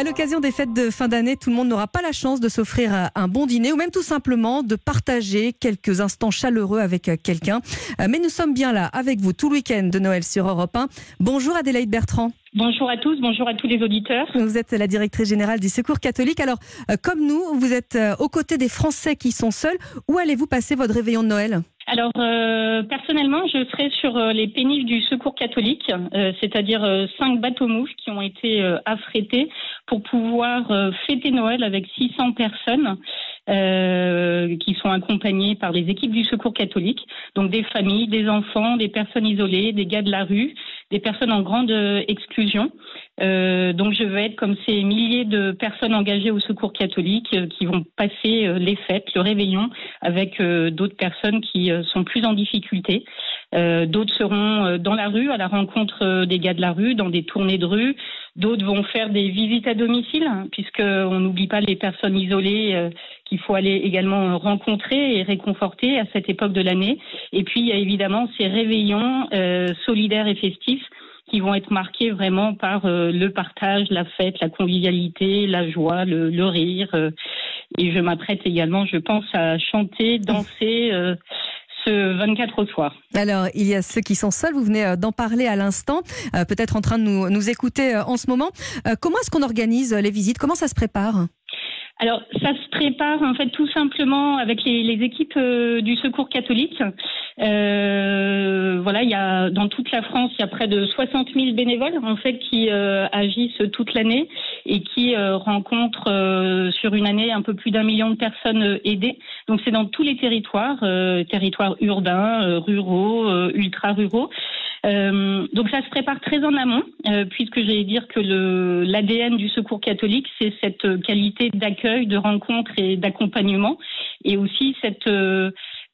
À l'occasion des fêtes de fin d'année, tout le monde n'aura pas la chance de s'offrir un bon dîner ou même tout simplement de partager quelques instants chaleureux avec quelqu'un. Mais nous sommes bien là avec vous tout le week-end de Noël sur Europe 1. Bonjour Adélaïde Bertrand. Bonjour à tous, bonjour à tous les auditeurs. Vous êtes la directrice générale du Secours catholique. Alors, euh, comme nous, vous êtes euh, aux côtés des Français qui sont seuls. Où allez-vous passer votre réveillon de Noël? Alors euh, personnellement, je serai sur les péniches du Secours catholique, c'est-à-dire cinq bateaux mouches qui ont été affrétés pour pouvoir fêter Noël avec 600 personnes. Qui sont accompagnées par les équipes du Secours catholique, donc des familles, des enfants, des personnes isolées, des gars de la rue, des personnes en grande euh, exclusion. Euh, donc je vais être comme ces milliers de personnes engagées au secours catholique euh, qui vont passer euh, les fêtes, le réveillon avec d'autres personnes qui sont plus en difficulté. d'autres seront dans la rue à la rencontre des gars de la rue, dans des tournées de rue. D'autres vont faire des visites à domicile, hein, puisqu'on n'oublie pas les personnes isolées qu'il faut aller également rencontrer et réconforter à cette époque de l'année. Et puis il y a évidemment ces réveillons solidaires et festifs qui vont être marqués vraiment par euh, le partage, la fête, la convivialité, la joie, le, rire. Euh, et je m'apprête également, je pense, à chanter, danser. Euh, ce 24 au soir. Alors, il y a ceux qui sont seuls, vous venez d'en parler à l'instant, peut-être en train de nous, nous écouter en ce moment. comment est-ce qu'on organise les visites? Comment ça se prépare? Alors, ça se prépare en fait tout simplement avec les, équipes du Secours catholique. Euh, voilà, il y a dans toute la France, il y a près de 60 000 bénévoles en fait qui euh, agissent toute l'année et qui euh, rencontrent euh, sur une année un peu plus d'un million de personnes aidées. Donc c'est dans tous les territoires, territoires urbains, ruraux, ultra ruraux. donc ça se prépare très en amont, puisque j'allais dire que le l'ADN du Secours catholique, c'est cette qualité d'accueil, de rencontre et d'accompagnement, et aussi cette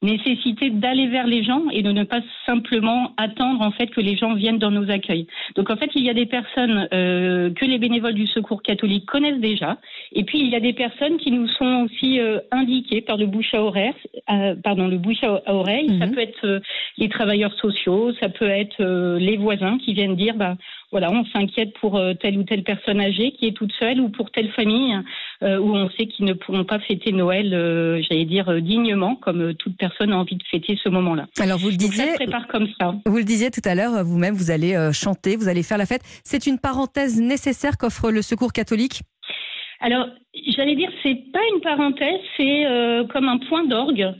nécessité d'aller vers les gens et de ne pas simplement attendre en fait que les gens viennent dans nos accueils. Donc en fait, il y a des personnes euh, que les bénévoles du Secours catholique connaissent déjà, et puis il y a des personnes qui nous sont aussi euh, indiquées par le bouche à oreille. Euh, pardon, le bouche à oreille. Ça mhm. peut être les travailleurs sociaux, ça peut être les voisins qui viennent dire bah voilà, on s'inquiète pour telle ou telle personne âgée qui est toute seule ou pour telle famille euh, où on sait qu'ils ne pourront pas fêter Noël, euh, j'allais dire euh, dignement, comme toute personne a envie de fêter ce moment-là. Alors vous le disiez, ça se prépare comme ça. Vous le disiez tout à l'heure, vous-même, vous allez chanter, vous allez faire la fête. C'est une parenthèse nécessaire qu'offre le Secours catholique? Alors, j'allais dire, c'est pas une parenthèse, c'est comme un point d'orgue.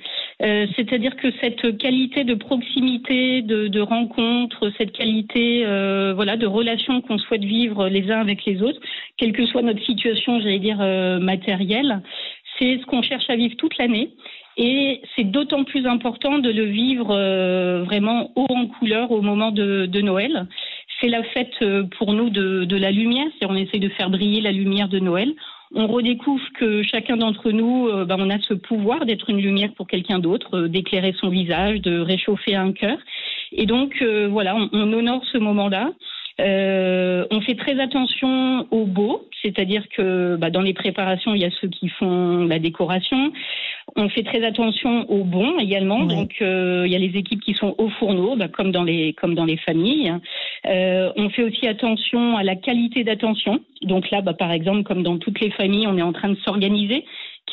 Euh, c'est-à-dire que cette qualité de proximité, de, rencontre, cette qualité euh, voilà de relation qu'on souhaite vivre les uns avec les autres, quelle que soit notre situation, j'allais dire euh, matérielle, c'est ce qu'on cherche à vivre toute l'année. Et c'est d'autant plus important de le vivre vraiment haut en couleur au moment de Noël. C'est la fête pour nous de, de la lumière, c'est on essaie de faire briller la lumière de Noël on redécouvre que chacun d'entre nous, euh, ben, on a ce pouvoir d'être une lumière pour quelqu'un d'autre, euh, d'éclairer son visage, de réchauffer un cœur. Et donc, euh, voilà, on, honore ce moment-là. on fait très attention au beau, c'est-à-dire que bah, dans les préparations, il y a ceux qui font la décoration. On fait très attention au bon également. Donc, il y a les équipes qui sont au fourneau, bah, comme dans les comme dans les familles. Euh, on fait aussi attention à la qualité d'attention. Donc là, bah, par exemple, comme dans toutes les familles, on est en train de s'organiser.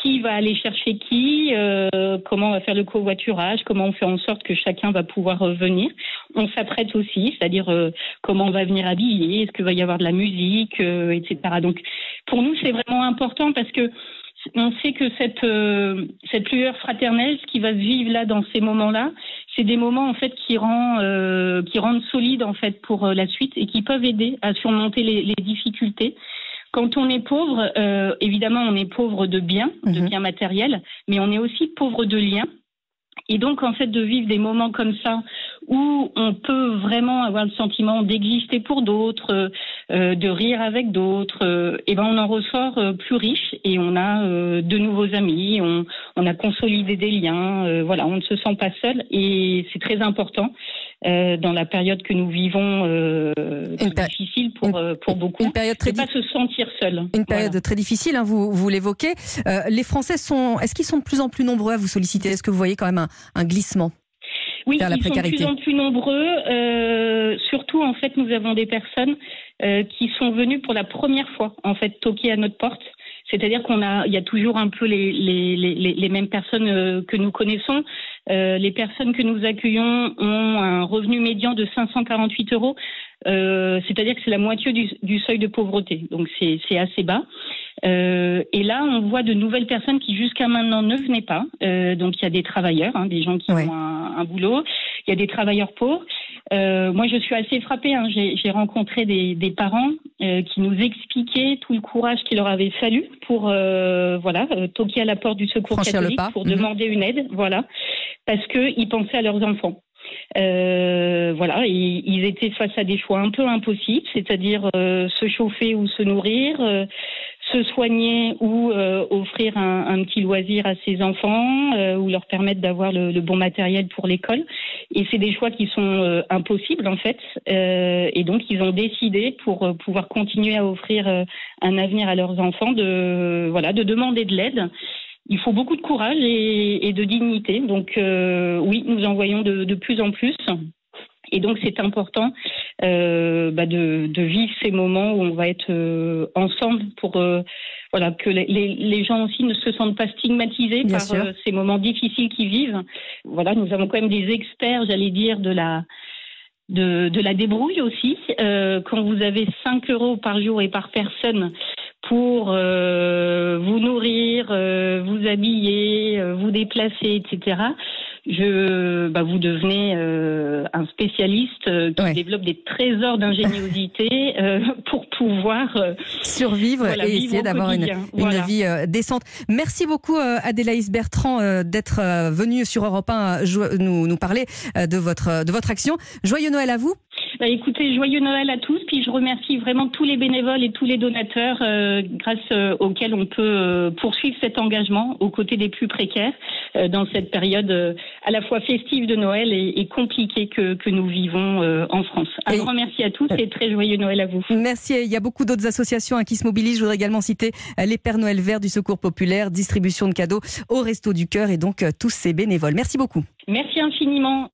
Qui va aller chercher qui euh, Comment on va faire le covoiturage Comment on fait en sorte que chacun va pouvoir venir On s'apprête aussi, c'est-à-dire euh, comment on va venir habiller Est-ce qu'il va y avoir de la musique, etc. Donc, pour nous, c'est vraiment important parce que on sait que cette euh, cette lueur fraternelle, ce qui va se vivre là dans ces moments-là, c'est des moments en fait qui rend euh, qui rendent solide en fait pour euh, la suite et qui peuvent aider à surmonter les, les difficultés. Quand on est pauvre, euh, évidemment, on est pauvre de biens, de mhm. biens matériels, mais on est aussi pauvre de liens. Et donc, en fait, de vivre des moments comme ça où on peut vraiment avoir le sentiment d'exister pour d'autres, euh, de rire avec d'autres, euh, et ben on en ressort euh, plus riche et on a de nouveaux amis, on, on, a consolidé des liens, voilà, on ne se sent pas seul et c'est très important. dans la période que nous vivons, difficile pour, pour beaucoup. Une période très pas se sentir seul. Une période très difficile, hein, vous, vous l'évoquez. les Français sont, est-ce qu'ils sont de plus en plus nombreux à vous solliciter? Est-ce que vous voyez quand même un, un glissement? Oui, vers la ils précarité. sont de plus en plus nombreux. Euh, surtout, en fait, nous avons des personnes euh, qui sont venues pour la première fois, en fait, toquer à notre porte. C'est-à-dire qu'on a, il y a toujours un peu les, les, les, les mêmes personnes euh, que nous connaissons. Euh, les personnes que nous accueillons ont un revenu médian de 548 euros. Euh, c'est-à-dire que c'est la moitié du, du, seuil de pauvreté. Donc c'est assez bas. Euh, et là, on voit de nouvelles personnes qui jusqu'à maintenant ne venaient pas. Euh, donc il y a des travailleurs, hein, des gens qui Ouais. ont un, un boulot. Il y a des travailleurs pauvres. Euh, moi, je suis assez frappée. Hein. J'ai rencontré des, des parents euh, qui nous expliquaient tout le courage qu'il leur avait fallu pour euh, voilà euh, toquer à la porte du secours Franchir catholique pour Mhm. demander une aide. Voilà, parce qu'ils pensaient à leurs enfants. Euh, voilà, ils, étaient face à des choix un peu impossibles, c'est-à-dire euh, se chauffer ou se nourrir, euh, se soigner ou euh, offrir un, petit loisir à ses enfants euh, ou leur permettre d'avoir le, le bon matériel pour l'école. Et c'est des choix qui sont euh, impossibles en fait. Et donc ils ont décidé pour pouvoir continuer à offrir un avenir à leurs enfants de voilà de demander de l'aide. Il faut beaucoup de courage et, et de dignité. Donc euh, oui, nous en voyons de, de plus en plus. Et donc c'est important euh, bah, de, de vivre ces moments où on va être euh, ensemble pour euh, voilà que les, les, gens aussi ne se sentent pas stigmatisés Bien par euh, ces moments difficiles qu'ils vivent. Voilà, nous avons quand même des experts, j'allais dire, de la de, de la débrouille aussi. Euh, quand vous avez 5 euros par jour et par personne pour euh, vous nourrir, euh, vous habiller, euh, vous déplacer, etc. Je, bah, vous devenez un spécialiste qui Ouais. développe des trésors d'ingéniosité pour pouvoir survivre Voilà, et essayer d'avoir une, vie décente. Merci beaucoup Adélaïs Bertrand d'être venue sur Europe 1 euh, jo- nous, nous parler de votre, de votre action. Joyeux Noël à vous. Bah, écoutez, joyeux Noël à tous. Puis je remercie vraiment tous les bénévoles et tous les donateurs euh, grâce euh, auxquels on peut euh, poursuivre cet engagement aux côtés des plus précaires dans cette période à la fois festive de Noël et, et compliquée que, que nous vivons en France. Un Et- grand merci à tous et très joyeux Noël à vous. Merci. Il y a beaucoup d'autres associations hein, qui se mobilisent. Je voudrais également citer les Pères Noël Verts du Secours Populaire, distribution de cadeaux au Resto du Cœur et donc tous ces bénévoles. Merci beaucoup. Merci infiniment.